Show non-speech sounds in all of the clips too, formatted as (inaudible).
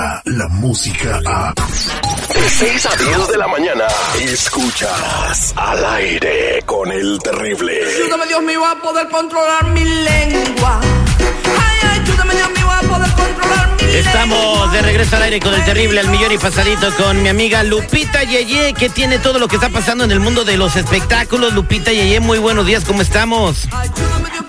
llega la música a... De 6 a 10 de la mañana, escuchas al aire con el terrible. Ayúdame Dios mío a poder controlar mi lengua. Ay, ayúdame Dios mío a poder controlar mi Estamos de regreso al aire con el terrible al millón y pasadito con mi amiga Lupita Yeye, que tiene todo lo que está pasando en el mundo de los espectáculos. Lupita Yeye, muy buenos días, ¿cómo estamos?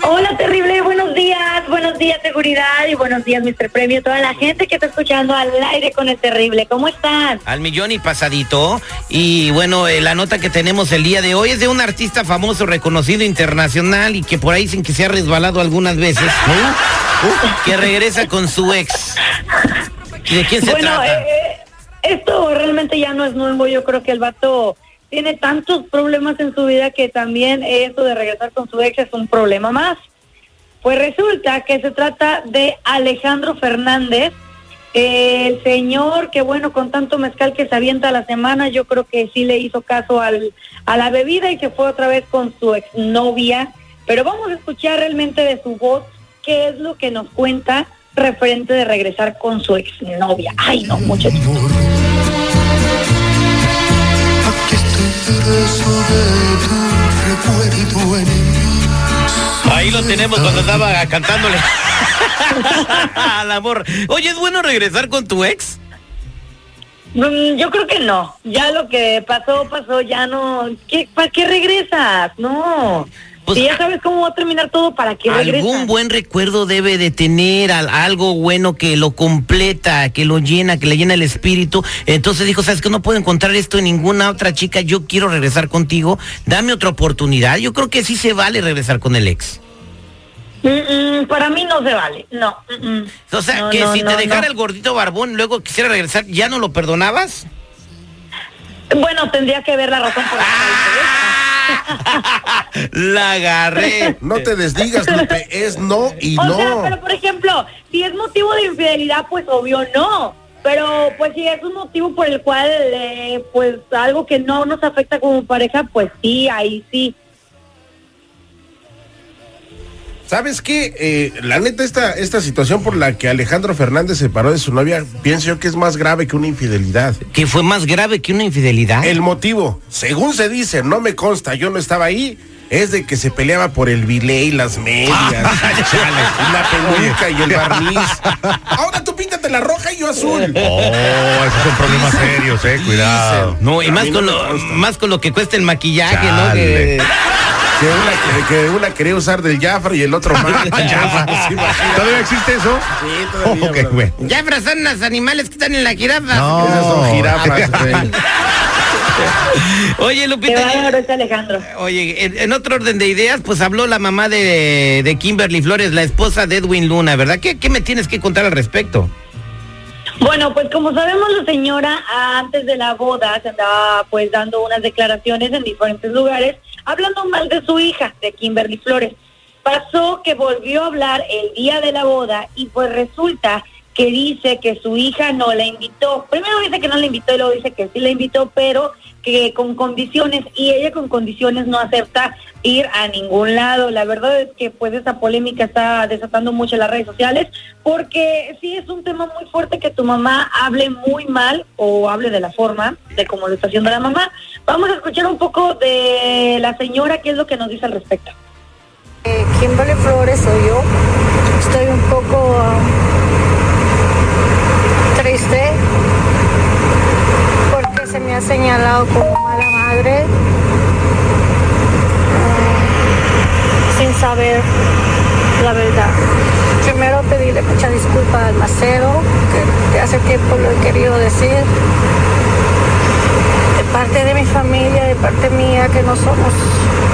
Hola, terrible, buenos días, buenos días, seguridad y buenos días, Mr. Premio, toda la gente que está escuchando al aire con el terrible. ¿Cómo están? Al millón y pasadito. Y bueno, eh, la nota que tenemos el día de hoy es de un artista famoso, reconocido internacional y que por ahí sin que se ha resbalado algunas veces, ¿no? Uh, que regresa con su ex. ¿De quién se bueno, trata? eh, esto realmente ya no es nuevo. Yo creo que el vato tiene tantos problemas en su vida que también eso de regresar con su ex es un problema más. Pues resulta que se trata de Alejandro Fernández, el señor que bueno, con tanto mezcal que se avienta la semana, yo creo que sí le hizo caso al, a la bebida y se fue otra vez con su exnovia. Pero vamos a escuchar realmente de su voz qué es lo que nos cuenta referente de regresar con su exnovia. Ay, no, muchachos. Ahí lo tenemos cuando andaba cantándole (laughs) al amor. Oye, ¿es bueno regresar con tu ex? Mm, Yo creo que no. Ya lo que pasó, pasó, ya no. ¿Qué, ¿Para qué regresas? No. Pues, si ya sabes cómo va a terminar todo, ¿para regresas? Algún buen recuerdo debe de tener al- algo bueno que lo completa, que lo llena, que le llena el espíritu. Entonces dijo, sabes que no puedo encontrar esto en ninguna otra chica, yo quiero regresar contigo, dame otra oportunidad. Yo creo que sí se vale regresar con el ex. Mm, mm, para mí no se vale. No. mm. O sea, No, que no, si no, te dejara el gordito barbón, luego quisiera regresar, ¿ya no lo perdonabas? Bueno, tendría que ver la razón por la (laughs) (laughs) La agarré. No te desdigas, Lupe, es no y O no. sea, pero por ejemplo, si es motivo de infidelidad, pues obvio no. Pero pues si es un motivo por el cual, eh, pues algo que no nos afecta como pareja, pues sí, ahí sí. ¿Sabes qué? Eh, la neta, esta, esta situación por la que Alejandro Fernández se separó de su novia, pienso yo que es más grave que una infidelidad. Que fue más grave que una infidelidad. El motivo, según se dice, no me consta, yo no estaba ahí, es de que se peleaba por el bilé y las medias, (laughs) la peluca y el barniz. (laughs) Ahora tú píntate la roja y yo azul. Oh, esos son problemas serios, eh, cuidado. No, y más mí con, no lo, más con lo que cuesta el maquillaje, ¿no? Que- Que una, que, que una quería usar del Jafra y el otro más. (laughs) ¿Todavía existe eso? Sí, todavía, Ok, bro. güey. Ya son los animales que están en la jirafa. No. Esas son jirafas, (laughs) güey. (laughs) Oye, Lupita. Alejandro. Oye, en, en otro orden de ideas, pues habló la mamá de, de Kimberly Flores, la esposa de Edwin Luna, ¿verdad? ¿Qué, ¿Qué me tienes que contar al respecto? Bueno, pues como sabemos la señora antes de la boda se andaba pues dando unas declaraciones en diferentes lugares hablando mal de su hija, de Kimberly Flores. Pasó que volvió a hablar el día de la boda y pues resulta que dice que su hija no la invitó. Primero dice que no la invitó y luego dice que sí la invitó, pero que con condiciones y ella con condiciones no acepta ir a ningún lado. La verdad es que pues esa polémica está desatando mucho las redes sociales porque sí es un tema muy fuerte que tu mamá hable muy mal o hable de la forma de cómo lo está haciendo la mamá. Vamos a escuchar un poco de la señora qué es lo que nos dice al respecto. Eh, Kimberly Flores soy. Estoy un poco ah, triste porque se me ha como mala madre ah, sin saber la verdad. Primero pedirle mucha disculpa al macero, que, que hace tiempo lo he querido decir. De parte de mi familia, de parte mía, que no somos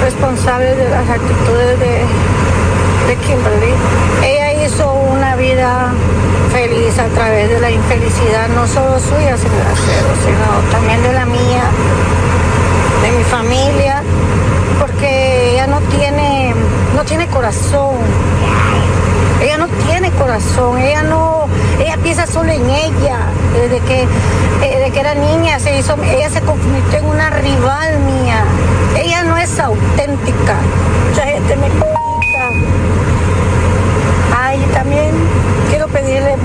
responsables de las actitudes de, de Kimberly. Ella hizo una vida feliz a través de la infelicidad, no solo suya, señor sino también de la mía, de mi familia, porque ella no tiene, no tiene corazón. Ella no tiene corazón, ella no, ella piensa solo en ella. Desde que, eh, desde que era niña se hizo, ella se convirtió en una rival mía. Ella no es auténtica. Mucha gente me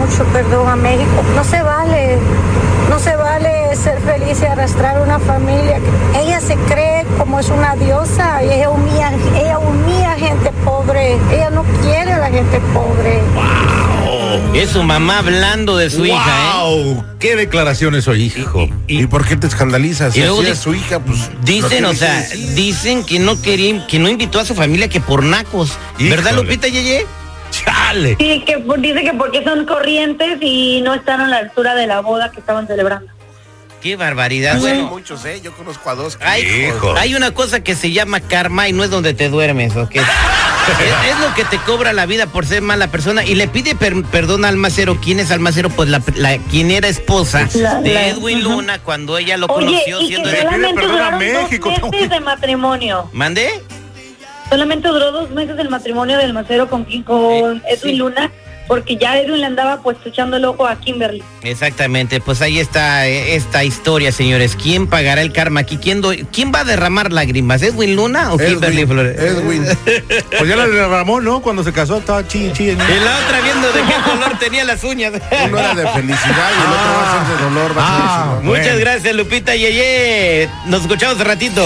mucho perdón a México. No se vale, no se vale ser feliz y arrastrar una familia. Ella se cree como es una diosa y ella humilla, ella humilla gente pobre. Ella no quiere a la gente pobre. Wow. Es su mamá hablando de su hija, ¿eh? ¡Qué declaraciones hoy, hijo! Y, y, por qué te escandalizas? Y luego si de, su hija, pues. Dicen, o sea, dicen que no quería, que no invitó a su familia que por nacos. ¿Verdad, Lupita Yeye? ¡Chale! Sí, que dice que porque son corrientes y no están a la altura de la boda que estaban celebrando. Qué barbaridad. Bueno, muchos, ¿eh? Yo conozco a dos. hay, hay una cosa que se llama karma y no es donde te duermes, ¿ok? es, es lo que te cobra la vida por ser mala persona y le pide per- perdón al Almacero. ¿Quién es Almacero? Pues la, la- quien era esposa La- de la- Edwin. Luna cuando ella lo Oye, conoció y siendo que de... pide solamente perdón a México, dos meses de matrimonio. ¿Mandé? Solamente duró dos meses el matrimonio del macero con, Eh, Edwin sí. Luna, porque ya Edwin le andaba pues echando el ojo a Kimberly. Exactamente, pues ahí está eh, esta historia, señores. ¿Quién pagará el karma aquí? ¿Quién, do- ¿quién va a derramar lágrimas? ¿Edwin Luna o Kimberly Flores? Edwin. Pues ya la derramó, ¿no? Cuando se casó estaba chi, chi. Y la otra viendo de qué color tenía las uñas. Uno era de felicidad y el otro va a ser de dolor. Ah. Muchas Bueno. gracias, Lupita Yeye. Nos escuchamos un ratito.